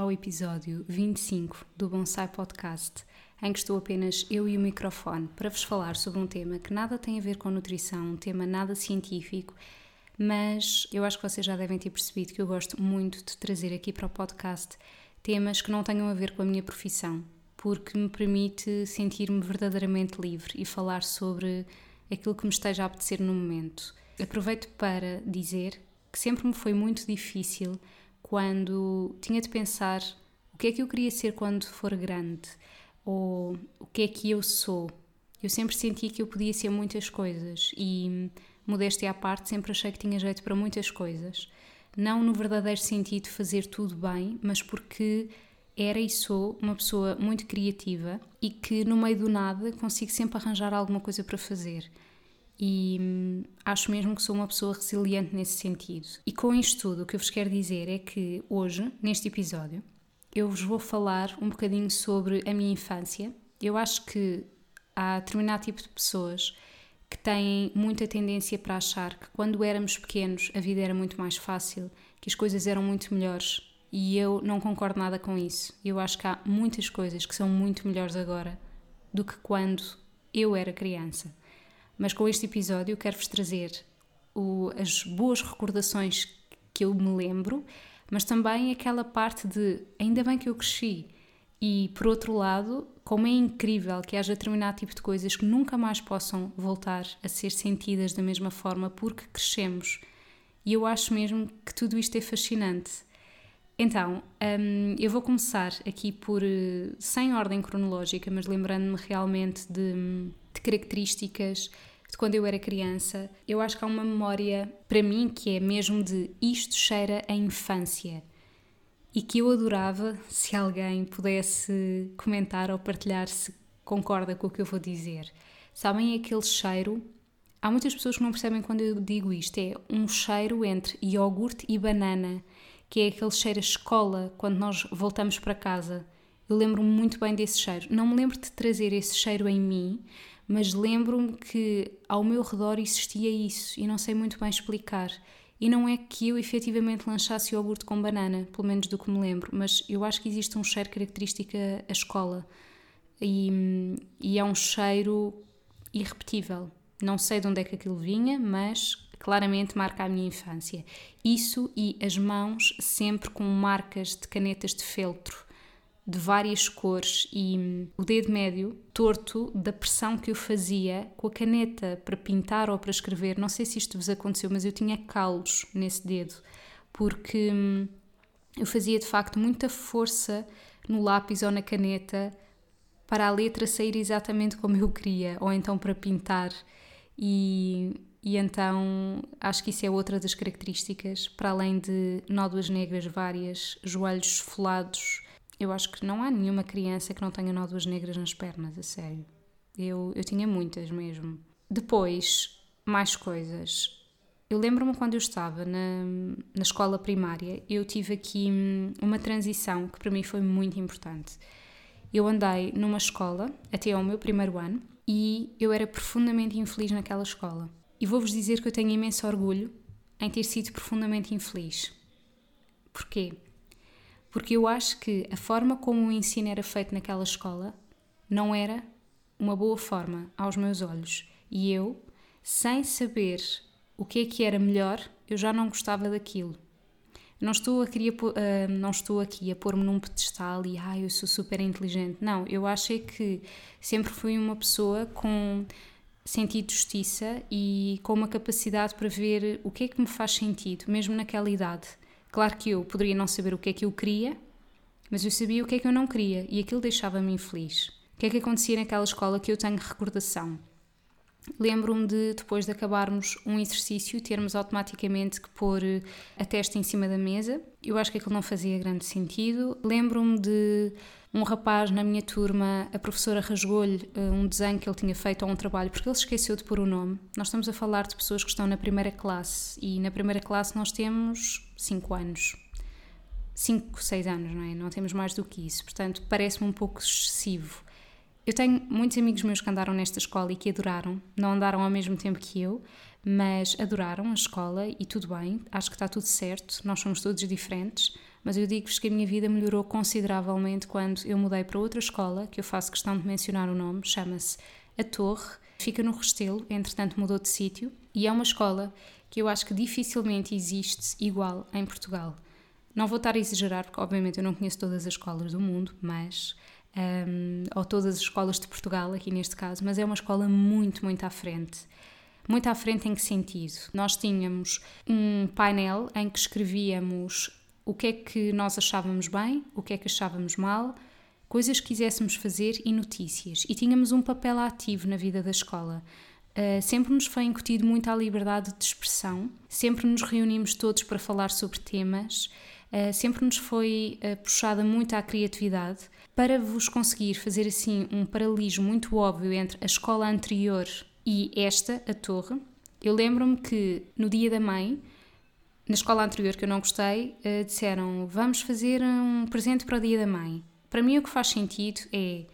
Ao episódio 25 do Bonsai Podcast, em que estou apenas eu e o microfone para vos falar sobre um tema que nada tem a ver com nutrição, um tema nada científico, mas eu acho que vocês já devem ter percebido que eu gosto muito de trazer aqui para o podcast temas que não tenham a ver com a minha profissão, porque me permite sentir-me verdadeiramente livre e falar sobre aquilo que me esteja a apetecer no momento. Aproveito para dizer que sempre me foi muito difícil quando tinha de pensar o que é que eu queria ser quando for grande ou o que é que eu sou. Eu sempre senti que eu podia ser muitas coisas e, modéstia à parte, sempre achei que tinha jeito para muitas coisas. Não no verdadeiro sentido de fazer tudo bem, mas porque era e sou uma pessoa muito criativa e que no meio do nada consigo sempre arranjar alguma coisa para fazer e hum, acho mesmo que sou uma pessoa resiliente nesse sentido. E com isto tudo, o que eu vos quero dizer é que hoje, neste episódio, eu vos vou falar um bocadinho sobre a minha infância. Eu acho que há determinado tipo de pessoas que têm muita tendência para achar que quando éramos pequenos a vida era muito mais fácil, que as coisas eram muito melhores. E eu não concordo nada com isso. Eu acho que há muitas coisas que são muito melhores agora do que quando eu era criança. Mas com este episódio quero-vos trazer o, as boas recordações que eu me lembro, mas também aquela parte de ainda bem que eu cresci. E por outro lado, como é incrível que haja determinado tipo de coisas que nunca mais possam voltar a ser sentidas da mesma forma porque crescemos. E eu acho mesmo que tudo isto é fascinante. Então, um, eu vou começar aqui por, eh, sem ordem cronológica, mas lembrando-me realmente de, de características de quando eu era criança, eu acho que há uma memória para mim que é mesmo de isto cheira a infância e que eu adorava se alguém pudesse comentar ou partilhar se concorda com o que eu vou dizer. Sabem aquele cheiro? Há muitas pessoas que não percebem quando eu digo isto. É um cheiro entre iogurte e banana, que é aquele cheiro a escola quando nós voltamos para casa. Eu lembro-me muito bem desse cheiro. Não me lembro de trazer esse cheiro em mim, mas lembro-me que ao meu redor existia isso e não sei muito bem explicar. E não é que eu efetivamente lanchasse iogurte com banana, pelo menos do que me lembro, mas eu acho que existe um cheiro característico à escola e, e é um cheiro irrepetível. Não sei de onde é que aquilo vinha, mas claramente marca a minha infância. Isso e as mãos sempre com marcas de canetas de feltro de várias cores e o dedo médio torto da pressão que eu fazia com a caneta para pintar ou para escrever. Não sei se isto vos aconteceu, mas eu tinha calos nesse dedo porque hum, eu fazia de facto muita força no lápis ou na caneta para a letra sair exatamente como eu queria, ou então para pintar. E, e então acho que isso é outra das características, para além de nódoas negras várias, joelhos esfolados eu acho que não há nenhuma criança que não tenha nódoas negras nas pernas, a sério. Eu, eu tinha muitas mesmo. Depois, mais coisas. Eu lembro-me quando eu estava na, na escola primária, eu tive aqui hum, uma transição que para mim foi muito importante. Eu andei numa escola até ao meu primeiro ano e eu era profundamente infeliz naquela escola. E vou-vos dizer que eu tenho imenso orgulho em ter sido profundamente infeliz. Porquê? Porque eu acho que a forma como o ensino era feito naquela escola não era uma boa forma aos meus olhos. E eu, sem saber o que é que era melhor, eu já não gostava daquilo. Não estou, a queria, uh, não estou aqui a pôr-me num pedestal e ah, eu sou super inteligente. Não, eu acho é que sempre fui uma pessoa com sentido de justiça e com uma capacidade para ver o que é que me faz sentido, mesmo naquela idade. Claro que eu poderia não saber o que é que eu queria, mas eu sabia o que é que eu não queria e aquilo deixava-me infeliz. O que é que acontecia naquela escola que eu tenho recordação? Lembro-me de, depois de acabarmos um exercício, termos automaticamente que pôr a testa em cima da mesa. Eu acho que aquilo não fazia grande sentido. Lembro-me de um rapaz na minha turma, a professora rasgou-lhe uh, um desenho que ele tinha feito ou um trabalho porque ele esqueceu de pôr o nome. Nós estamos a falar de pessoas que estão na primeira classe e na primeira classe nós temos 5 anos. 5, 6 anos, não é? Não temos mais do que isso. Portanto, parece-me um pouco excessivo. Eu tenho muitos amigos meus que andaram nesta escola e que adoraram, não andaram ao mesmo tempo que eu, mas adoraram a escola e tudo bem, acho que está tudo certo, nós somos todos diferentes, mas eu digo-vos que a minha vida melhorou consideravelmente quando eu mudei para outra escola, que eu faço questão de mencionar o nome, chama-se A Torre, fica no Restelo, entretanto mudou de sítio, e é uma escola que eu acho que dificilmente existe igual em Portugal. Não vou estar a exagerar, porque obviamente eu não conheço todas as escolas do mundo, mas um, ou todas as escolas de Portugal, aqui neste caso, mas é uma escola muito, muito à frente. Muito à frente em que sentido? Nós tínhamos um painel em que escrevíamos o que é que nós achávamos bem, o que é que achávamos mal, coisas que quiséssemos fazer e notícias. E tínhamos um papel ativo na vida da escola. Uh, sempre nos foi incutido muito a liberdade de expressão, sempre nos reunimos todos para falar sobre temas, uh, sempre nos foi uh, puxada muito à criatividade para vos conseguir fazer assim um paralelismo muito óbvio entre a escola anterior e esta, a torre, eu lembro-me que no dia da mãe, na escola anterior que eu não gostei, disseram vamos fazer um presente para o dia da mãe. Para mim o que faz sentido é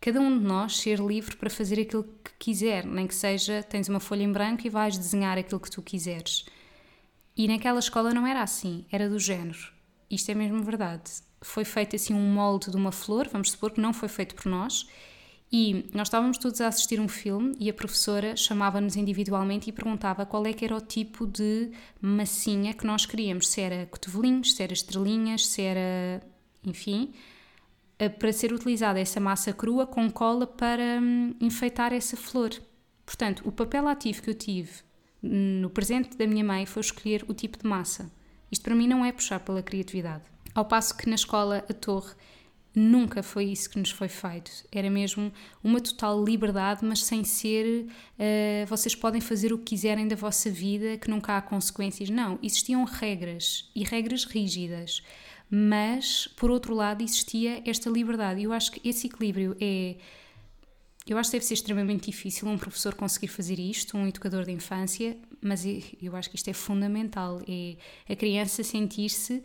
cada um de nós ser livre para fazer aquilo que quiser, nem que seja tens uma folha em branco e vais desenhar aquilo que tu quiseres. E naquela escola não era assim, era do género. Isto é mesmo verdade foi feito assim um molde de uma flor, vamos supor que não foi feito por nós, e nós estávamos todos a assistir um filme e a professora chamava-nos individualmente e perguntava qual é que era o tipo de massinha que nós queríamos, se era cotovelinhos, se era estrelinhas, se era, enfim, para ser utilizada essa massa crua com cola para hum, enfeitar essa flor. Portanto, o papel ativo que eu tive no presente da minha mãe foi escolher o tipo de massa. Isto para mim não é puxar pela criatividade. Ao passo que na escola a torre nunca foi isso que nos foi feito. Era mesmo uma total liberdade, mas sem ser uh, vocês podem fazer o que quiserem da vossa vida, que nunca há consequências. Não, existiam regras e regras rígidas. Mas, por outro lado, existia esta liberdade. Eu acho que esse equilíbrio é. Eu acho que deve ser extremamente difícil um professor conseguir fazer isto, um educador de infância, mas eu acho que isto é fundamental. É a criança sentir-se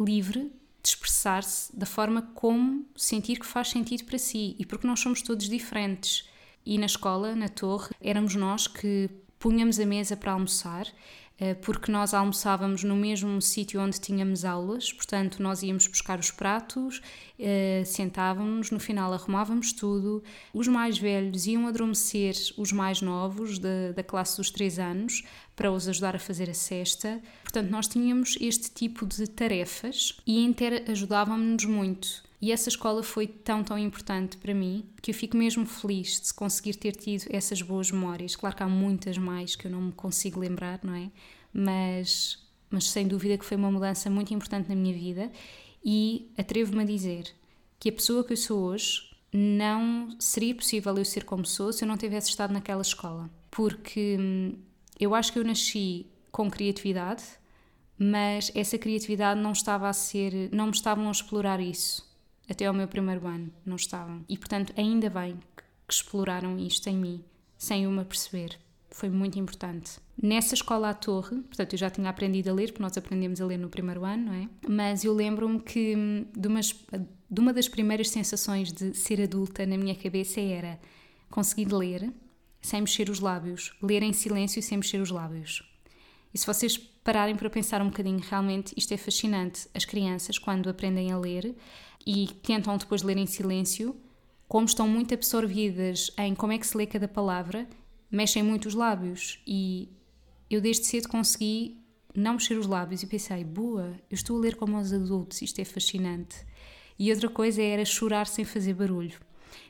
livre de expressar-se da forma como sentir que faz sentido para si e porque nós somos todos diferentes. E na escola, na torre, éramos nós que punhamos a mesa para almoçar eh, porque nós almoçávamos no mesmo sítio onde tínhamos aulas, portanto, nós íamos buscar os pratos, eh, sentávamos, no final arrumávamos tudo. Os mais velhos iam adormecer os mais novos, da, da classe dos 3 anos, para os ajudar a fazer a cesta. Portanto, nós tínhamos este tipo de tarefas e inter ajudávamos-nos muito. E essa escola foi tão, tão importante para mim que eu fico mesmo feliz de conseguir ter tido essas boas memórias. Claro que há muitas mais que eu não me consigo lembrar, não é? Mas, mas sem dúvida que foi uma mudança muito importante na minha vida e atrevo-me a dizer que a pessoa que eu sou hoje não seria possível eu ser como sou se eu não tivesse estado naquela escola. Porque hum, eu acho que eu nasci com criatividade, mas essa criatividade não estava a ser, não me estavam a explorar isso até ao meu primeiro ano, não estavam. E portanto, ainda bem que exploraram isto em mim, sem uma perceber. Foi muito importante. Nessa escola à torre, portanto, eu já tinha aprendido a ler, porque nós aprendemos a ler no primeiro ano, não é? Mas eu lembro-me que hum, de, de uma das primeiras sensações de ser adulta na minha cabeça era conseguir ler sem mexer os lábios, ler em silêncio sem mexer os lábios. E se vocês pararem para pensar um bocadinho, realmente isto é fascinante. As crianças, quando aprendem a ler, e tentam depois ler em silêncio, como estão muito absorvidas em como é que se lê cada palavra, mexem muito os lábios. E eu desde cedo consegui não mexer os lábios e pensei, boa, eu estou a ler como os adultos, isto é fascinante. E outra coisa era chorar sem fazer barulho.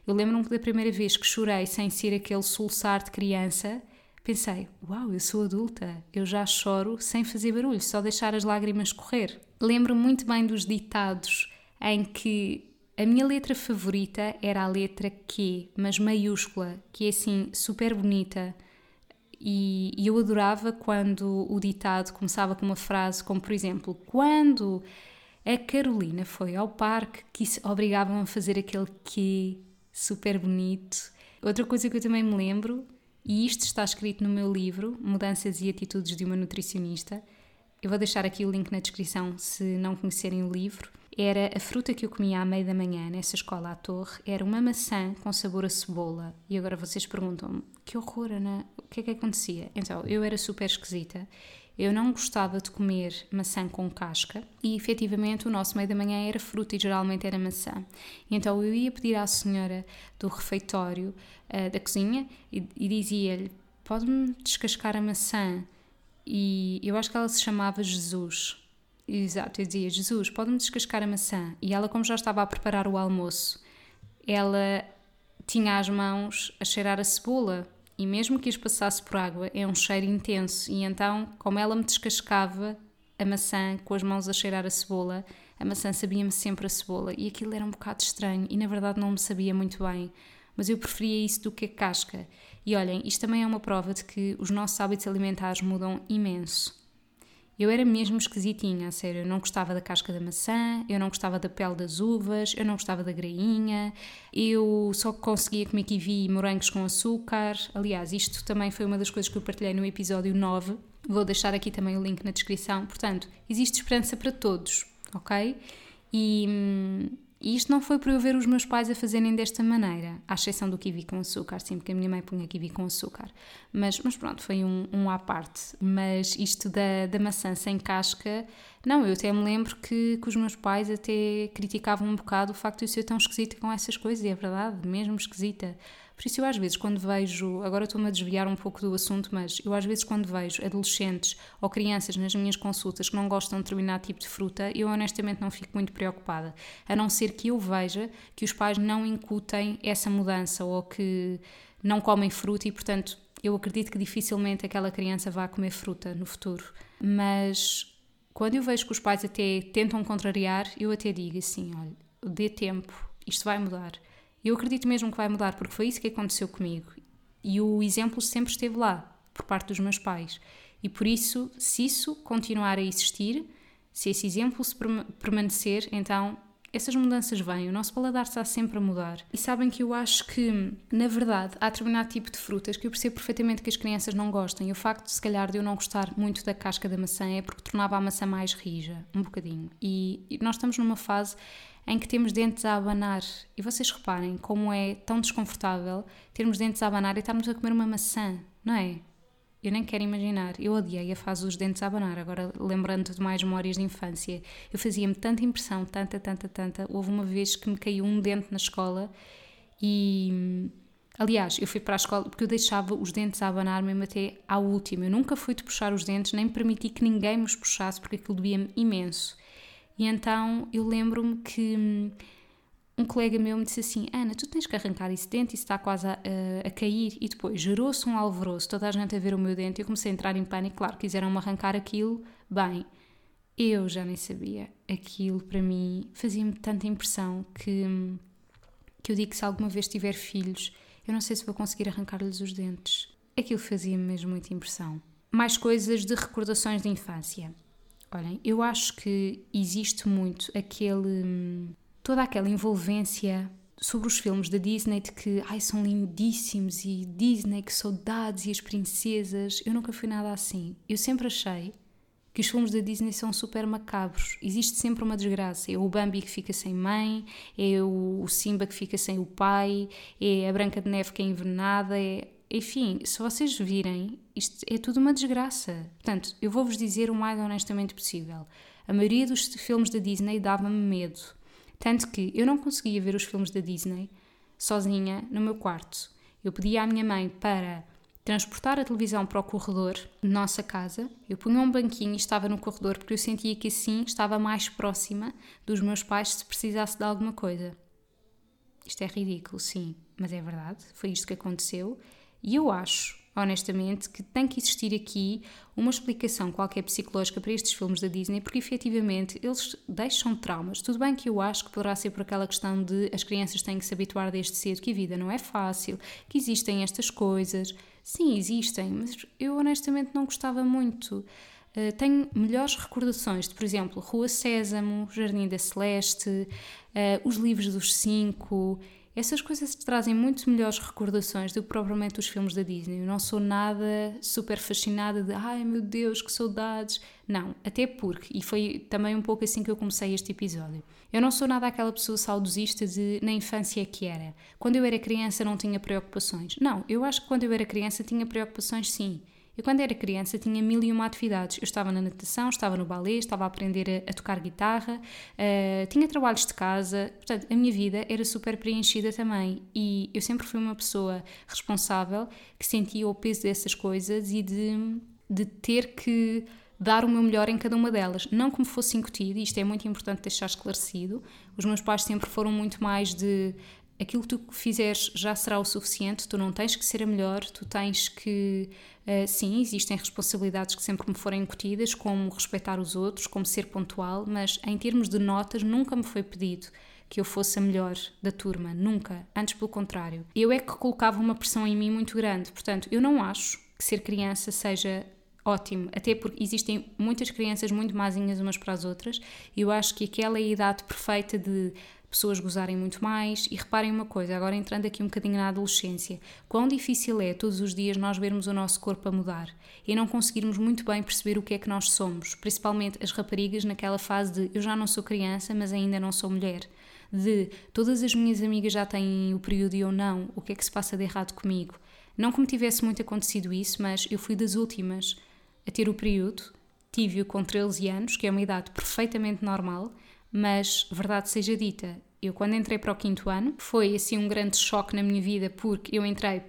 Eu lembro-me da primeira vez que chorei sem ser aquele soluçar de criança, pensei, uau, eu sou adulta, eu já choro sem fazer barulho, só deixar as lágrimas correr. Lembro-me muito bem dos ditados em que a minha letra favorita era a letra Q, mas maiúscula, que é assim super bonita. e, eu adorava quando o ditado começava com uma frase como, por exemplo, quando a Carolina foi ao parque que obrigavam a fazer aquele que super bonito. Outra coisa que eu também me lembro, e isto está escrito no meu livro, Mudanças e Atitudes de uma Nutricionista, eu vou deixar aqui o link na descrição se não conhecerem o livro. Era a fruta que eu comia à meia da manhã nessa escola à torre, era uma maçã com sabor a cebola. E agora vocês perguntam-me, que horror, Ana, o que é que acontecia? Então, eu era super esquisita. Eu não gostava de comer maçã com casca e efetivamente o nosso meio da manhã era fruta e geralmente era maçã. Então eu ia pedir à senhora do refeitório uh, da cozinha e, e dizia-lhe: pode-me descascar a maçã? E eu acho que ela se chamava Jesus. Exato, eu dizia: Jesus, pode-me descascar a maçã? E ela, como já estava a preparar o almoço, ela tinha as mãos a cheirar a cebola e mesmo que as passasse por água, é um cheiro intenso. E então, como ela me descascava a maçã com as mãos a cheirar a cebola, a maçã sabia-me sempre a cebola. E aquilo era um bocado estranho e na verdade não me sabia muito bem. Mas eu preferia isso do que a casca. E olhem, isto também é uma prova de que os nossos hábitos alimentares mudam imenso. Eu era mesmo esquisitinha, a sério. Eu não gostava da casca da maçã, eu não gostava da pele das uvas, eu não gostava da grainha, eu só conseguia comer kiwi e morangos com açúcar. Aliás, isto também foi uma das coisas que eu partilhei no episódio 9. Vou deixar aqui também o link na descrição. Portanto, existe esperança para todos, ok? E, hum, e isto não foi por eu ver os meus pais a fazerem desta maneira, à exceção do kiwi com açúcar, sempre que a minha mãe punha kiwi com açúcar. Mas, mas pronto, foi um, um à parte. Mas isto da, da maçã sem casca, não, eu até me lembro que, que os meus pais até criticavam um bocado o facto de eu ser tão esquisita com essas coisas, e é verdade, mesmo esquisita. Por isso, eu às vezes, quando vejo, agora estou-me a desviar um pouco do assunto, mas eu às vezes, quando vejo adolescentes ou crianças nas minhas consultas que não gostam de determinado tipo de fruta, eu honestamente não fico muito preocupada. A não ser que eu veja que os pais não incutem essa mudança ou que não comem fruta e, portanto, eu acredito que dificilmente aquela criança vá comer fruta no futuro. Mas quando eu vejo que os pais até tentam contrariar, eu até digo assim: olha, dê tempo, isto vai mudar. Eu acredito mesmo que vai mudar, porque foi isso que aconteceu comigo. E o exemplo sempre esteve lá, por parte dos meus pais. E por isso, se isso continuar a existir, se esse exemplo se permanecer, então essas mudanças vêm, o nosso paladar está sempre a mudar. E sabem que eu acho que, na verdade, há determinado tipo de frutas que eu percebo perfeitamente que as crianças não gostam. E o facto, se calhar, de eu não gostar muito da casca da maçã é porque tornava a maçã mais rija, um bocadinho. E, nós estamos numa fase em que temos dentes a abanar. E vocês reparem como é tão desconfortável termos dentes a abanar e estarmos a comer uma maçã, não é? Eu nem quero imaginar. Eu odiei a fase dos dentes a abanar. Agora, lembrando de mais memórias de infância, eu fazia-me tanta impressão, tanta, tanta, tanta. Houve uma vez que me caiu um dente na escola e. Aliás, eu fui para a escola porque eu deixava os dentes a abanar mesmo até à última. Eu nunca fui de puxar os dentes, nem permiti que ninguém me os puxasse porque aquilo doía-me imenso. E então eu lembro-me que hum, um colega meu me disse assim: Ana, tu tens que arrancar esse dente, isso está quase a, a, cair. E depois gerou-se um alvoroço, toda a gente a ver o meu dente. Eu comecei a entrar em pânico. Claro, quiseram-me arrancar aquilo. Bem, eu já nem sabia. Aquilo para mim fazia-me tanta impressão que, hum, que eu digo que se alguma vez tiver filhos, eu não sei se vou conseguir arrancar-lhes os dentes. Aquilo fazia-me mesmo muita impressão. Mais coisas de recordações de infância. Olhem, eu acho que existe muito aquele. toda aquela envolvência sobre os filmes da Disney de que ai, são lindíssimos e Disney, que saudades e as princesas. Eu nunca fui nada assim. Eu sempre achei que os filmes da Disney são super macabros. Existe sempre uma desgraça. É o Bambi que fica sem mãe, é o Simba que fica sem o pai, é a Branca de Neve que é envenenada, é enfim, se vocês virem, isto é tudo uma desgraça. Portanto, eu vou-vos dizer o mais honestamente possível. A maioria dos filmes da Disney dava-me medo. Tanto que eu não conseguia ver os filmes da Disney sozinha no meu quarto. Eu pedia à minha mãe para transportar a televisão para o corredor de nossa casa. Eu punha um banquinho e estava no corredor porque eu sentia que assim estava mais próxima dos meus pais se precisasse de alguma coisa. Isto é ridículo, sim, mas é verdade. Foi isto que aconteceu. E eu acho, honestamente, que tem que existir aqui uma explicação qualquer psicológica para estes filmes da Disney, porque efetivamente eles deixam traumas. Tudo bem que eu acho que poderá ser por aquela questão de as crianças têm que se habituar desde cedo que a vida não é fácil, que existem estas coisas. Sim, existem, mas eu honestamente não gostava muito. Uh, tenho melhores recordações de, por exemplo, Rua Sésamo, Jardim da Celeste, uh, os livros dos cinco. Essas coisas trazem muito melhores recordações do que propriamente os filmes da Disney. Eu não sou nada super fascinada de ai meu Deus, que saudades. Não, até porque, e foi também um pouco assim que eu comecei este episódio. Eu não sou nada aquela pessoa saudosista de na infância é que era. Quando eu era criança não tinha preocupações. Não, eu acho que quando eu era criança tinha preocupações sim. Eu, quando era criança, tinha mil e uma atividades. Eu estava na natação, estava no balé, estava a aprender a, a tocar guitarra, uh, tinha trabalhos de casa. Portanto, a minha vida era super preenchida também. E eu sempre fui uma pessoa responsável que sentia o peso dessas coisas e de, de ter que dar o meu melhor em cada uma delas. Não como fosse incutido, isto é muito importante deixar esclarecido. Os meus pais sempre foram muito mais de aquilo que tu fizeres já será o suficiente, tu não tens que ser a melhor, tu tens que. Uh, sim, existem responsabilidades que sempre me forem incutidas, como respeitar os outros, como ser pontual, mas em termos de notas nunca me foi pedido que eu fosse a melhor da turma, nunca, antes pelo contrário. Eu é que colocava uma pressão em mim muito grande, portanto, eu não acho que ser criança seja ótimo, até porque existem muitas crianças muito mazinhas umas para as outras, e eu acho que aquela é a idade perfeita de pessoas gozarem muito mais. E reparem uma coisa, agora entrando aqui um bocadinho na adolescência, quão difícil é todos os dias nós vermos o nosso corpo a mudar e não conseguirmos muito bem perceber o que é que nós somos, principalmente as raparigas naquela fase de eu já não sou criança, mas ainda não sou mulher. De todas as minhas amigas já têm o período e eu não, o que é que se passa de errado comigo? Não como tivesse muito acontecido isso, mas eu fui das últimas a ter o período, tive-o com 13 anos, que é uma idade perfeitamente normal, mas, verdade seja dita, eu quando entrei para o quinto ano foi assim um grande choque na minha vida porque eu entrei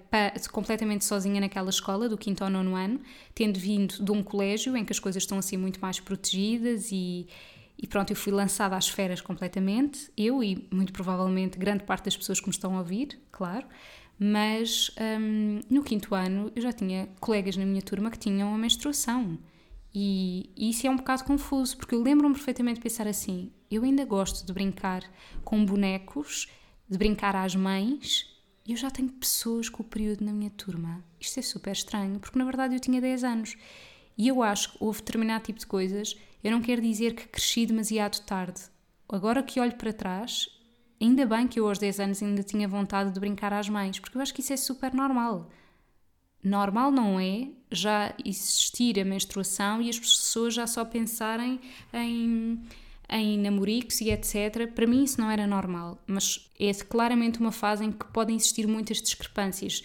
completamente sozinha naquela escola do quinto ao nono ano, tendo vindo de um colégio em que as coisas estão assim muito mais protegidas e, e pronto, eu fui lançada às esferas completamente, eu e muito provavelmente grande parte das pessoas que me estão a ouvir, claro, mas um, no quinto ano eu já tinha colegas na minha turma que tinham a menstruação. E, e isso é um bocado confuso, porque eu lembro-me perfeitamente de pensar assim: eu ainda gosto de brincar com bonecos, de brincar às mães, e eu já tenho pessoas com o período na minha turma. Isto é super estranho, porque na verdade eu tinha 10 anos. E eu acho que houve determinado tipo de coisas, eu não quero dizer que cresci demasiado tarde. Agora que olho para trás, ainda bem que eu aos 10 anos ainda tinha vontade de brincar às mães, porque eu acho que isso é super normal. Normal não é já existir a menstruação e as pessoas já só pensarem em, em namoricos e etc. Para mim isso não era normal, mas é claramente uma fase em que podem existir muitas discrepâncias,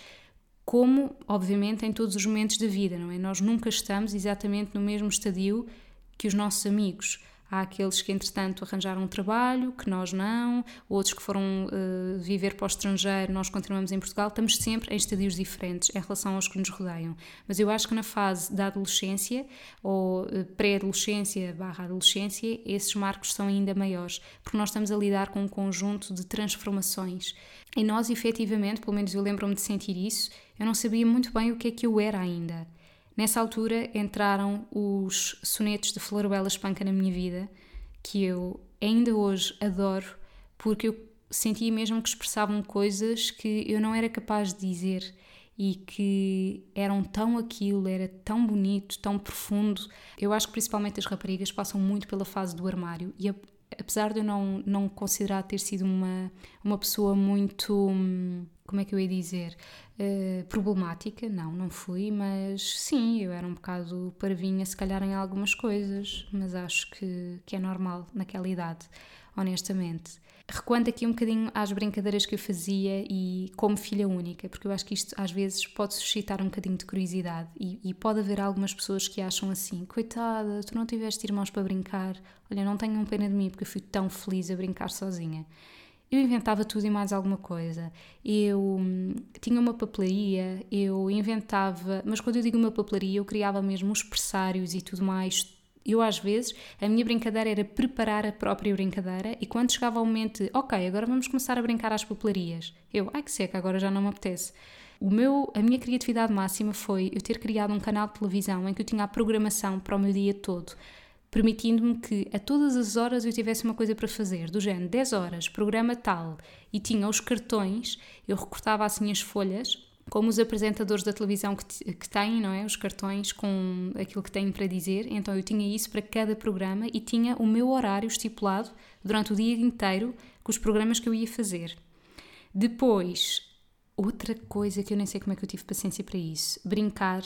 como, obviamente, em todos os momentos da vida, não é? Nós nunca estamos exatamente no mesmo estadio que os nossos amigos. Há aqueles que, entretanto, arranjaram um trabalho, que nós não, outros que foram uh, viver para o estrangeiro, nós continuamos em Portugal. Estamos sempre em estadios diferentes em relação aos que nos rodeiam. Mas eu acho que na fase da adolescência, ou uh, pré-adolescência barra adolescência, esses marcos são ainda maiores, porque nós estamos a lidar com um conjunto de transformações. E nós, efetivamente, pelo menos eu lembro-me de sentir isso, eu não sabia muito bem o que é que eu era ainda. Nessa altura entraram os sonetos de Florabella Espanca na minha vida, que eu ainda hoje adoro, porque eu sentia mesmo que expressavam coisas que eu não era capaz de dizer e que eram tão aquilo, era tão bonito, tão profundo. Eu acho que principalmente as raparigas passam muito pela fase do armário e apesar de eu não, não considerar ter sido uma, uma pessoa muito, hum, como é que eu ia dizer, uh, problemática, não, não fui, mas sim, eu era um bocado parvinha se calhar em algumas coisas, mas acho que, que é normal naquela idade, honestamente. Recuando aqui um bocadinho às brincadeiras que eu fazia e como filha única, porque eu acho que isto às vezes pode suscitar um bocadinho de curiosidade e, e pode haver algumas pessoas que acham assim: coitada, tu não tiveste irmãos para brincar, olha, não tenham pena de mim porque eu fui tão feliz a brincar sozinha. Eu inventava tudo e mais alguma coisa. Eu hum, tinha uma papelaria, eu inventava, mas quando eu digo uma papelaria, eu criava mesmo os pressários e tudo mais, eu, às vezes, a minha brincadeira era preparar a própria brincadeira e quando chegava ao momento ok, agora vamos começar a brincar às papelarias, eu, ai que seca, agora já não me apetece. O meu, a minha criatividade máxima foi eu ter criado um canal de televisão em que eu tinha a programação para o meu dia todo, permitindo-me que a todas as horas eu tivesse uma coisa para fazer, do género 10 horas, programa tal, e tinha os cartões, eu recortava assim as folhas como os apresentadores da televisão que, que têm, não é? Os cartões com aquilo que têm para dizer. Então eu tinha isso para cada programa e tinha o meu horário estipulado durante o dia inteiro com os programas que eu ia fazer. Depois, outra coisa que eu nem sei como é que eu tive paciência para isso, brincar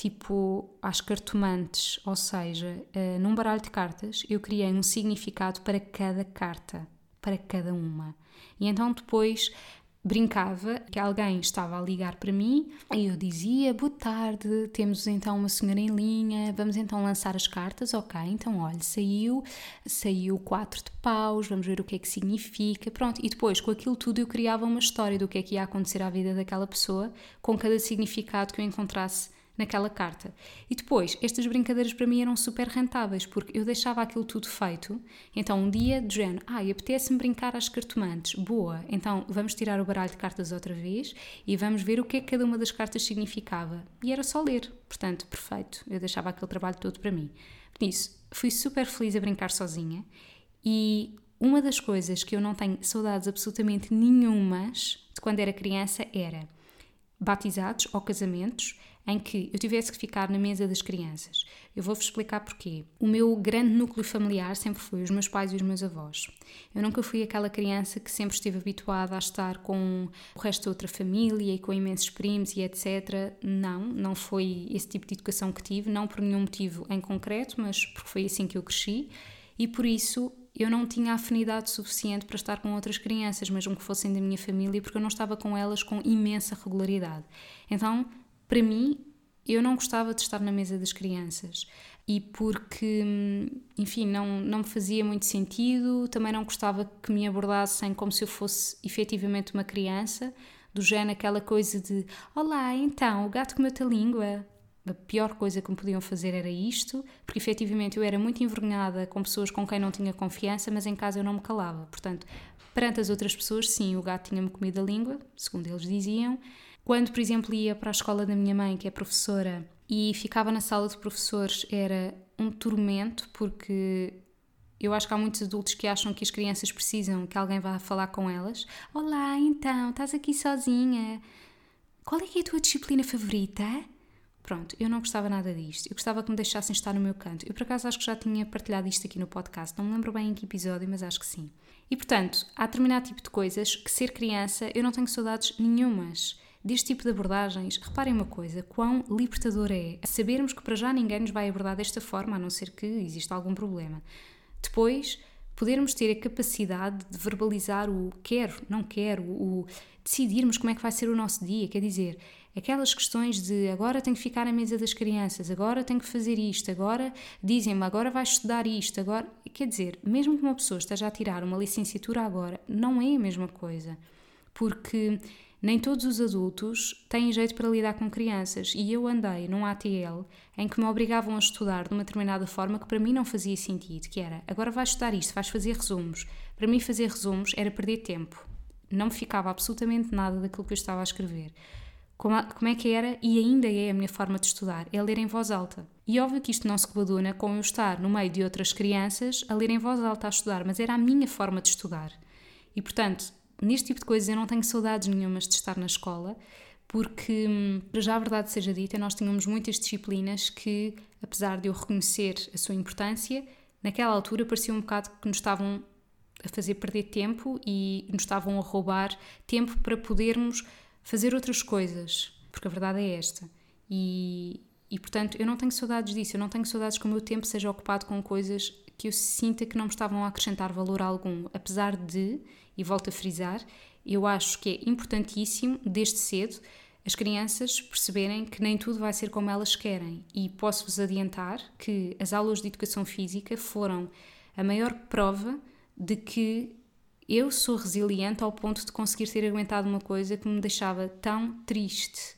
tipo às cartomantes, ou seja, uh, num baralho de cartas eu criei um significado para cada carta, para cada uma. E então depois brincava que alguém estava a ligar para mim e eu dizia: Boa tarde, temos então uma senhora em linha, vamos então lançar as cartas. Ok, então olha, saiu, saiu quatro de paus, vamos ver o que é que significa. Pronto, e depois com aquilo tudo eu criava uma história do que é que ia acontecer à vida daquela pessoa com cada significado que eu encontrasse naquela carta. E depois, estas brincadeiras para mim eram super rentáveis, porque eu deixava aquilo tudo feito. Então, um dia, de género, ah, apetece-me brincar às cartomantes. Boa, então vamos tirar o baralho de cartas outra vez e vamos ver o que é que cada uma das cartas significava. E era só ler. Portanto, perfeito. Eu deixava aquele trabalho todo para mim. Por isso, fui super feliz a brincar sozinha e uma das coisas que eu não tenho saudades absolutamente nenhumas de quando era criança era batizados ou casamentos em que eu tivesse que ficar na mesa das crianças. Eu vou-vos explicar porquê. O meu grande núcleo familiar sempre foi os meus pais e os meus avós. Eu nunca fui aquela criança que sempre esteve habituada a estar com o resto da outra família e com imensos primos e etc. Não, não foi esse tipo de educação que tive, não por nenhum motivo em concreto, mas porque foi assim que eu cresci e por isso eu não tinha afinidade suficiente para estar com outras crianças, mesmo que fossem da minha família, porque eu não estava com elas com imensa regularidade. Então, para mim, eu não gostava de estar na mesa das crianças e porque, enfim, não, não me fazia muito sentido, também não gostava que me abordassem como se eu fosse efetivamente uma criança, do género aquela coisa de Olá, então, o gato comeu-te a língua. A pior coisa que me podiam fazer era isto, porque efetivamente eu era muito envergonhada com pessoas com quem não tinha confiança, mas em casa eu não me calava. Portanto, perante as outras pessoas, sim, o gato tinha-me comido a língua, segundo eles diziam, quando, por exemplo, ia para a escola da minha mãe, que é professora, e ficava na sala de professores, era um tormento, porque eu acho que há muitos adultos que acham que as crianças precisam que alguém vá falar com elas. Olá, então, estás aqui sozinha? Qual é que é a tua disciplina favorita? Pronto, eu não gostava nada disto. Eu gostava que me deixassem estar no meu canto. Eu, por acaso, acho que já tinha partilhado isto aqui no podcast. Não me lembro bem em que episódio, mas acho que sim. E, portanto, há determinado tipo de coisas que, ser criança, eu não tenho saudades nenhumas deste tipo de abordagens, reparem uma coisa, quão libertador é sabermos que para já ninguém nos vai abordar desta forma, a não ser que exista algum problema. Depois, podermos ter a capacidade de verbalizar o quero, não quero, o decidirmos como é que vai ser o nosso dia, quer dizer, aquelas questões de agora tenho que ficar à mesa das crianças, agora tenho que fazer isto, agora dizem-me agora vais estudar isto, agora, quer dizer, mesmo que uma pessoa esteja a tirar uma licenciatura agora, não é a mesma coisa, porque nem todos os adultos têm jeito para lidar com crianças e eu andei num ATL em que me obrigavam a estudar de uma determinada forma que para mim não fazia sentido, que era agora vais estudar isto, vais fazer resumos. Para mim fazer resumos era perder tempo. Não me ficava absolutamente nada daquilo que eu estava a escrever. Como, como é que era e ainda é a minha forma de estudar? É ler em voz alta. E óbvio que isto não se coaduna com eu estar no meio de outras crianças a ler em voz alta a estudar, mas era a minha forma de estudar. E portanto, neste tipo de coisas eu não tenho saudades nenhumas de estar na escola, porque, hum, já a verdade seja dita, nós tínhamos muitas disciplinas que, apesar de eu reconhecer a sua importância, naquela altura parecia um bocado que nos estavam a fazer perder tempo e nos estavam a roubar tempo para podermos fazer outras coisas, porque a verdade é esta. E, e portanto, eu não tenho saudades disso, eu não tenho saudades que o meu tempo seja ocupado com coisas que eu sinta que não me estavam a acrescentar valor algum, apesar de e volto a frisar, eu acho que é importantíssimo, desde cedo, as crianças perceberem que nem tudo vai ser como elas querem. E posso-vos adiantar que as aulas de educação física foram a maior prova de que eu sou resiliente ao ponto de conseguir ter aguentado uma coisa que me deixava tão triste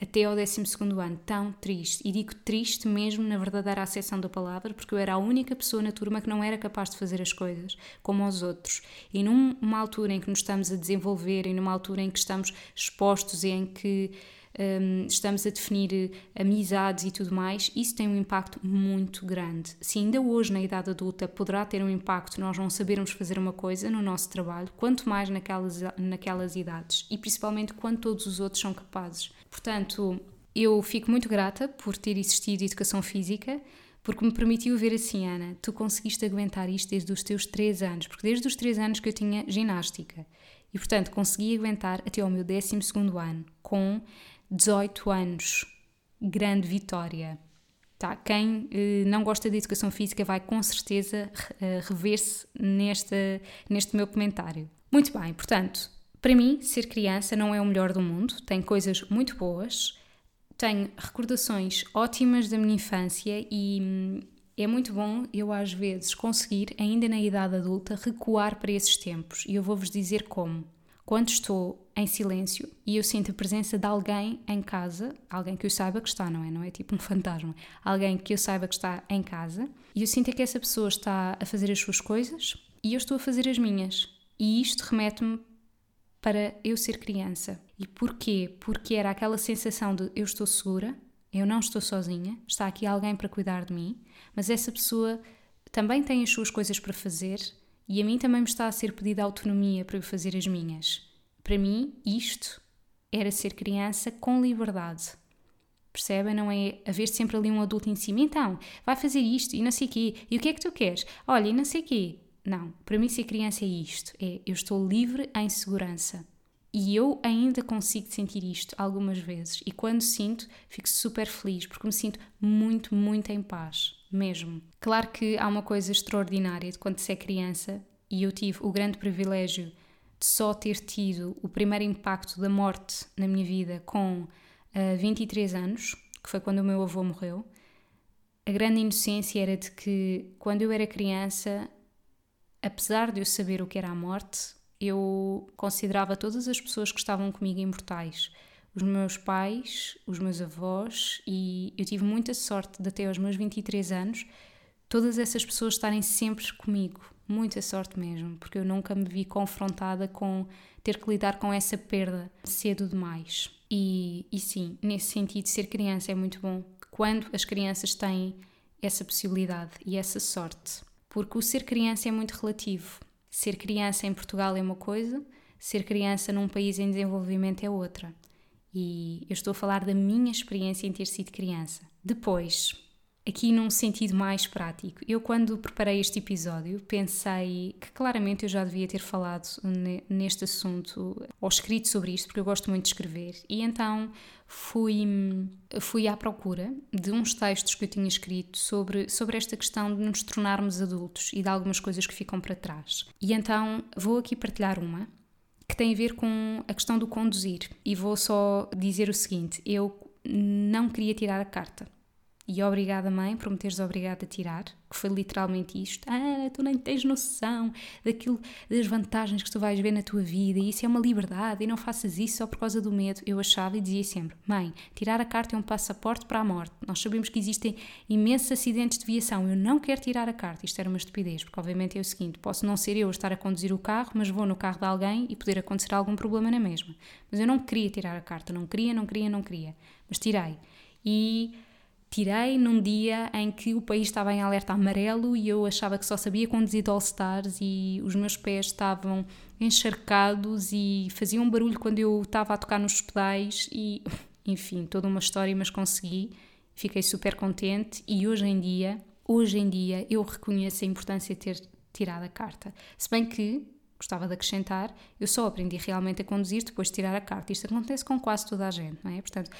até ao 12 ano, tão triste. E digo triste mesmo na verdadeira acessão da palavra, porque eu era a única pessoa na turma que não era capaz de fazer as coisas como os outros. E numa altura em que nos estamos a desenvolver, e numa altura em que estamos expostos e em que um, estamos a definir amizades e tudo mais, isso tem um impacto muito grande. Se ainda hoje, na idade adulta, poderá ter um impacto nós não sabermos fazer uma coisa no nosso trabalho, quanto mais naquelas, naquelas idades e principalmente quando todos os outros são capazes. Portanto, eu fico muito grata por ter existido educação física porque me permitiu ver assim, Ana, tu conseguiste aguentar isto desde os teus 3 anos, porque desde os 3 anos que eu tinha ginástica. E portanto consegui aguentar até ao meu 12 ano, com 18 anos. Grande vitória. Tá, quem eh, não gosta de educação física vai com certeza eh, rever-se neste, neste meu comentário. Muito bem, portanto, para mim, ser criança não é o melhor do mundo, tem coisas muito boas, tenho recordações ótimas da minha infância e hum, é muito bom eu às vezes conseguir, ainda na idade adulta, recuar para esses tempos. E eu vou-vos dizer como. Quando estou em silêncio e eu sinto a presença de alguém em casa, alguém que eu saiba que está, não é? Não é tipo um fantasma. Alguém que eu saiba que está em casa e eu sinto que essa pessoa está a fazer as suas coisas e eu estou a fazer as minhas. E isto remete-me para eu ser criança. E porquê? Porque era aquela sensação de eu estou segura, eu não estou sozinha, está aqui alguém para cuidar de mim, mas essa pessoa também tem as suas coisas para fazer e a mim também me está a ser pedida autonomia para eu fazer as minhas. Para mim, isto era ser criança com liberdade. Percebem? Não é haver sempre ali um adulto em cima. Então, vai fazer isto e não sei o quê. E o que é que tu queres? Olha, e não sei o quê. Não, para mim ser criança é isto, é eu estou livre em segurança. E eu ainda consigo sentir isto algumas vezes. E quando sinto, fico super feliz, porque me sinto muito, muito em paz, mesmo. Claro que há uma coisa extraordinária de quando se é criança, e eu tive o grande privilégio de só ter tido o primeiro impacto da morte na minha vida com uh, eh, 23 anos, que foi quando o meu avô morreu. A grande inocência era de que, quando eu era criança, apesar de eu saber o que era a morte, eu considerava todas as pessoas que estavam comigo imortais. Os meus pais, os meus avós, e eu tive muita sorte de até aos meus 23 anos, todas essas pessoas estarem sempre comigo. Muita sorte mesmo, porque eu nunca me vi confrontada com ter que lidar com essa perda cedo demais. E, e sim, nesse sentido, ser criança é muito bom quando as crianças têm essa possibilidade e essa sorte porque o ser criança é muito relativo. Ser criança em Portugal é uma coisa, ser criança num país em desenvolvimento é outra. E eu estou a falar da minha experiência em ter sido criança. Depois, aqui num sentido mais prático. Eu, quando preparei este episódio, pensei que claramente eu já devia ter falado neste assunto ou escrito sobre isto, porque eu gosto muito de escrever. E então fui, fui à procura de uns textos que eu tinha escrito sobre, sobre esta questão de nos tornarmos adultos e de algumas coisas que ficam para trás. E então vou aqui partilhar uma que tem a ver com a questão do conduzir. E vou só dizer o seguinte: eu não queria tirar a carta e obrigada, mãe, por me teres obrigado a tirar, que foi literalmente isto. Ah, tu nem tens noção daquilo, das vantagens que tu vais ver na tua vida, e isso é uma liberdade, e não faças isso só por causa do medo. Eu achava e dizia sempre: mãe, tirar a carta é um passaporte para a morte. Nós sabemos que existem imensos acidentes de viação. Eu não quero tirar a carta. Isto era uma estupidez, porque obviamente é o seguinte: posso não ser eu a estar a conduzir o carro, mas vou no carro de alguém e poder acontecer algum problema na mesma. Mas eu não queria tirar a carta, não queria, não queria, não queria. Mas tirei. E tirei num dia em que o país estava em alerta amarelo e eu achava que só sabia conduzir All Stars e os meus pés estavam encharcados e faziam um barulho quando eu estava a tocar nos pedais e enfim, toda uma história, mas consegui. Fiquei super contente e hoje em dia, hoje em dia eu reconheço a importância de ter tirado a carta. Se bem que gostava de acrescentar, eu só aprendi realmente a conduzir depois de tirar a carta. Isto acontece com quase toda a gente, não é? Portanto,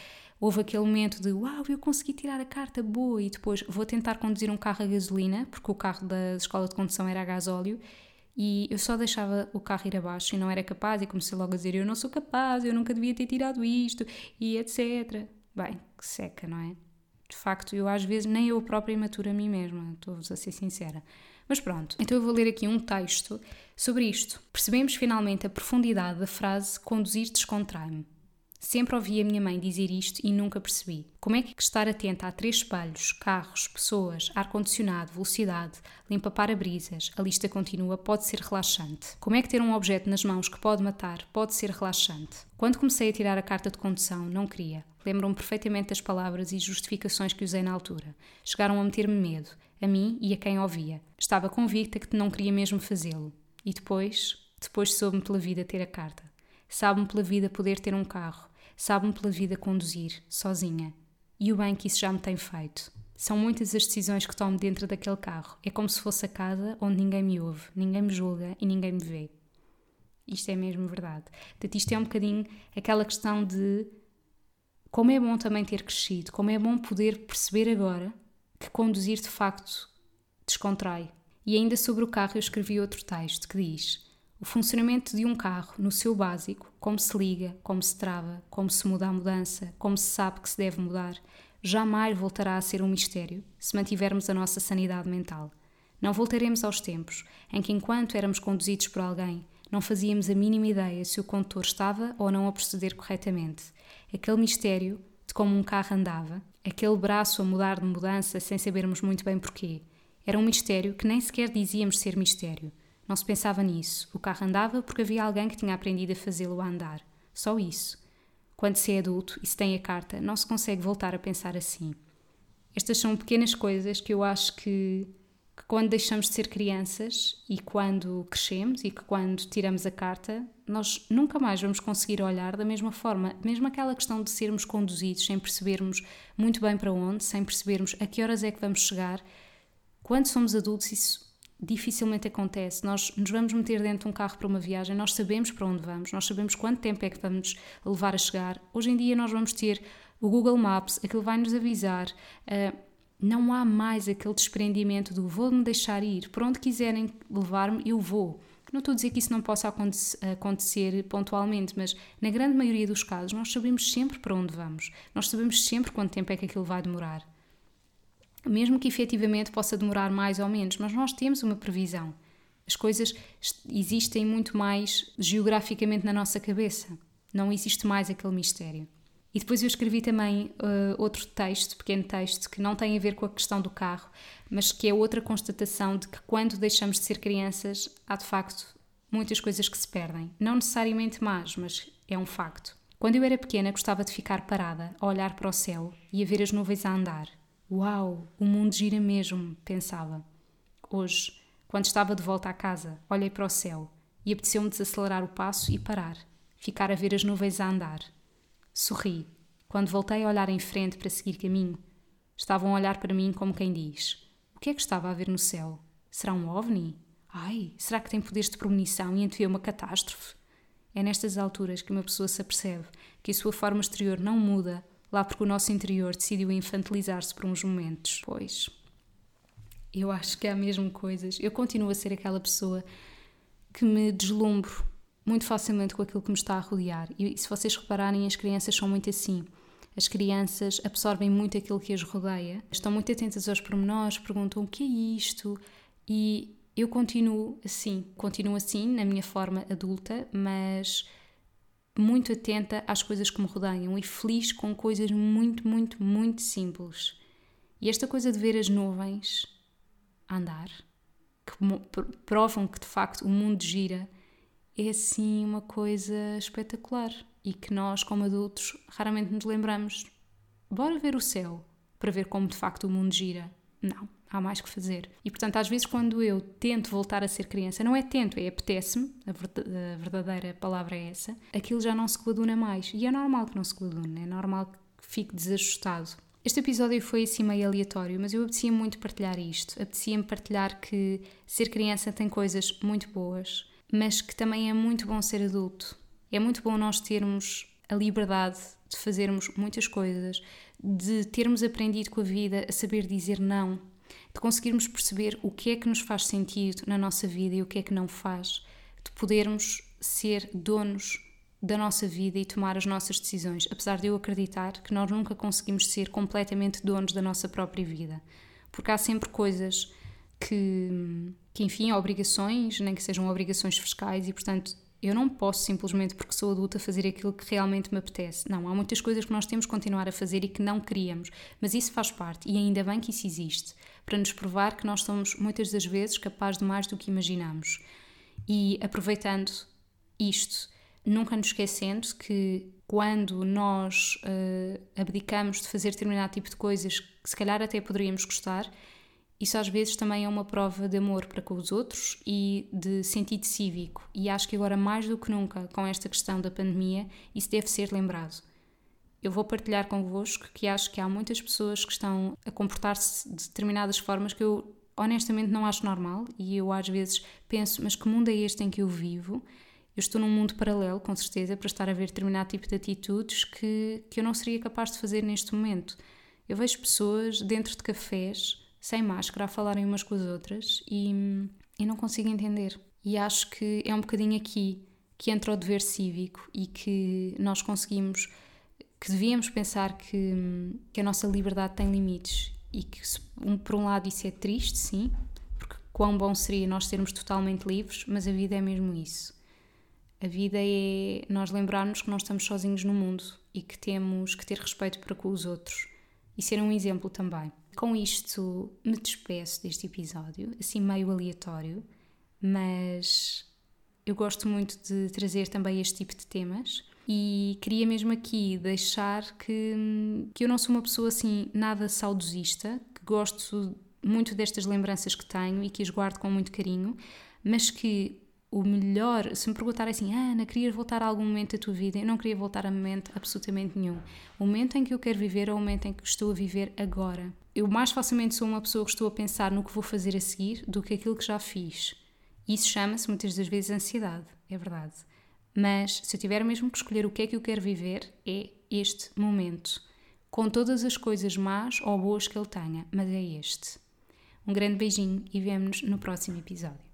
houve aquele momento de uau, eu consegui tirar a carta, boa, e depois vou tentar conduzir um carro a gasolina, porque o carro da escola de condução era a gasóleo, e eu só deixava o carro ir abaixo e não era capaz, e comecei logo a dizer: Eu não sou capaz, eu nunca devia ter tirado isto, e etc. Bem, que seca, não é? De facto, eu às vezes nem eu própria imaturo a mim mesma, estou-vos a ser sincera. Mas pronto, então eu vou ler aqui um texto sobre isto. Percebemos finalmente a profundidade da frase conduzir descontrai-me. Sempre ouvi a minha mãe dizer isto e nunca percebi. Como é que estar atenta a três espelhos, carros, pessoas, ar-condicionado, velocidade, limpa-para-brisas, a lista continua, pode ser relaxante? Como é que ter um objeto nas mãos que pode matar pode ser relaxante? Quando comecei a tirar a carta de condução, não queria. Lembro-me perfeitamente das palavras e justificações que usei na altura. Chegaram a meter-me medo, a mim e a quem ouvia. Estava convicta que não queria mesmo fazê-lo. E depois, depois soube-me pela vida ter a carta. Sabe-me pela vida poder ter um carro sabe-me pela vida conduzir, sozinha. E o bem que isso já me tem feito. São muitas as decisões que tomo dentro daquele carro. É como se fosse a casa onde ninguém me ouve, ninguém me julga e ninguém me vê. Isto é mesmo verdade. Portanto, isto é um bocadinho aquela questão de como é bom também ter crescido, como é bom poder perceber agora que conduzir de facto descontrai. E ainda sobre o carro eu escrevi outro texto que diz: o funcionamento de um carro, no seu básico, como se liga, como se trava, como se muda a mudança, como se sabe que se deve mudar, jamais voltará a ser um mistério se mantivermos a nossa sanidade mental. Não voltaremos aos tempos em que, enquanto éramos conduzidos por alguém, não fazíamos a mínima ideia se o condutor estava ou não a proceder corretamente. Aquele mistério de como um carro andava, aquele braço a mudar de mudança sem sabermos muito bem porquê, era um mistério que nem sequer dizíamos ser mistério não se pensava nisso. O carro andava porque havia alguém que tinha aprendido a fazê-lo andar. Só isso. Quando se é adulto e se tem a carta, não se consegue voltar a pensar assim. Estas são pequenas coisas que eu acho que, que quando deixamos de ser crianças e quando crescemos e que quando tiramos a carta, nós nunca mais vamos conseguir olhar da mesma forma. Mesmo aquela questão de sermos conduzidos sem percebermos muito bem para onde, sem percebermos a que horas é que vamos chegar. Quando somos adultos, isso dificilmente acontece. Nós nos vamos meter dentro de um carro para uma viagem, nós sabemos para onde vamos, nós sabemos quanto tempo é que vamos levar a chegar. Hoje em dia nós vamos ter o Google Maps, aquilo vai nos avisar. Uh, não há mais aquele desprendimento do vou-me deixar ir, por onde quiserem levar-me, eu vou. Não estou a dizer que isso não possa acontecer pontualmente, mas na grande maioria dos casos nós sabemos sempre para onde vamos, nós sabemos sempre quanto tempo é que aquilo vai demorar mesmo que efetivamente possa demorar mais ou menos, mas nós temos uma previsão. As coisas existem muito mais geograficamente na nossa cabeça. Não existe mais aquele mistério. E depois eu escrevi também uh, outro texto, pequeno texto, que não tem a ver com a questão do carro, mas que é outra constatação de que quando deixamos de ser crianças, há de facto muitas coisas que se perdem. Não necessariamente más, mas é um facto. Quando eu era pequena, gostava de ficar parada, a olhar para o céu e a ver as nuvens a andar. Uau, o mundo gira mesmo, pensava. Hoje, quando estava de volta à casa, olhei para o céu e apeteceu-me desacelerar o passo e parar, ficar a ver as nuvens a andar. Sorri. Quando voltei a olhar em frente para seguir caminho, estavam a olhar para mim como quem diz: O que é que estava a ver no céu? Será um ovni? Ai, será que tem poderes de premonição e antevê uma catástrofe? É nestas alturas que uma pessoa se apercebe que a sua forma exterior não muda lá porque o nosso interior decidiu infantilizar-se por uns momentos. Pois, eu acho que há mesmo coisas. Eu continuo a ser aquela pessoa que me deslumbro muito facilmente com aquilo que me está a rodear. E se vocês repararem, as crianças são muito assim. As crianças absorvem muito aquilo que as rodeia, estão muito atentas aos pormenores, perguntam o que é isto e eu continuo assim, continuo assim na minha forma adulta, mas muito atenta às coisas que me rodeiam e feliz com coisas muito, muito, muito simples. E esta coisa de ver as nuvens andar, que provam que de facto o mundo gira, é assim uma coisa espetacular e que nós, como adultos, raramente nos lembramos. Bora ver o céu para ver como de facto o mundo gira. Não há mais que fazer. E portanto, às vezes, quando eu tento voltar a ser criança, não é tento, é apetece-me, a verdadeira palavra é essa, aquilo já não se coaduna mais. E é normal que não se coadune, é normal que fique desajustado. Este episódio foi assim meio aleatório, mas eu apetecia muito partilhar isto. Apetecia-me partilhar que ser criança tem coisas muito boas, mas que também é muito bom ser adulto. É muito bom nós termos a liberdade de fazermos muitas coisas, de termos aprendido com a vida a saber dizer não, de conseguirmos perceber o que é que nos faz sentido na nossa vida e o que é que não faz, de podermos ser donos da nossa vida e tomar as nossas decisões, apesar de eu acreditar que nós nunca conseguimos ser completamente donos da nossa própria vida, porque há sempre coisas que, que enfim, obrigações, nem que sejam obrigações fiscais e, portanto, Eu não posso simplesmente porque sou adulta fazer aquilo que realmente me apetece. Não, há muitas coisas que nós temos que continuar a fazer e que não queríamos, mas isso faz parte e ainda bem que isso existe, para nos provar que nós somos muitas das vezes capazes de mais do que imaginamos. E aproveitando isto, nunca nos esquecendo que quando nós uh, abdicamos de fazer determinado tipo de coisas que se calhar até poderíamos gostar, isso às vezes também é uma prova de amor para com os outros e de sentido cívico. E acho que agora, mais do que nunca, com esta questão da pandemia, isso deve ser lembrado. Eu vou partilhar convosco que acho que há muitas pessoas que estão a comportar-se de determinadas formas que eu honestamente não acho normal e eu às vezes penso, mas que mundo é este em que eu vivo? Eu estou num mundo paralelo, com certeza, para estar a ver determinado tipo de atitudes que, que eu não seria capaz de fazer neste momento. Eu vejo pessoas dentro de cafés sem máscara, a falarem umas com as outras e, e não consigo entender. E acho que é um bocadinho aqui que entra o dever cívico e que nós conseguimos, que devíamos pensar que, que a nossa liberdade tem limites e que, por um lado, isso é triste, sim, porque quão bom seria nós sermos totalmente livres, mas a vida é mesmo isso. A vida é nós lembrarmos que nós estamos sozinhos no mundo e que temos que ter respeito para com os outros e ser um exemplo também. Com isto me despeço deste episódio, assim meio aleatório, mas eu gosto muito de trazer também este tipo de temas e queria mesmo aqui deixar que, que eu não sou uma pessoa assim nada saudosista, que gosto muito destas lembranças que tenho e que as guardo com muito carinho, mas que o melhor, se me perguntarem assim, ah, Ana, querias voltar a algum momento da tua vida? Eu não queria voltar a momento absolutamente nenhum. O momento em que eu quero viver é o momento em que estou a viver agora. Eu mais facilmente sou uma pessoa que estou a pensar no que vou fazer a seguir do que aquilo que já fiz. Isso chama-se muitas das vezes ansiedade, é verdade. Mas se eu tiver mesmo que escolher o que é que eu quero viver, é este momento. Com todas as coisas más ou boas que ele tenha, mas é este. Um grande beijinho e vemo-nos no próximo episódio.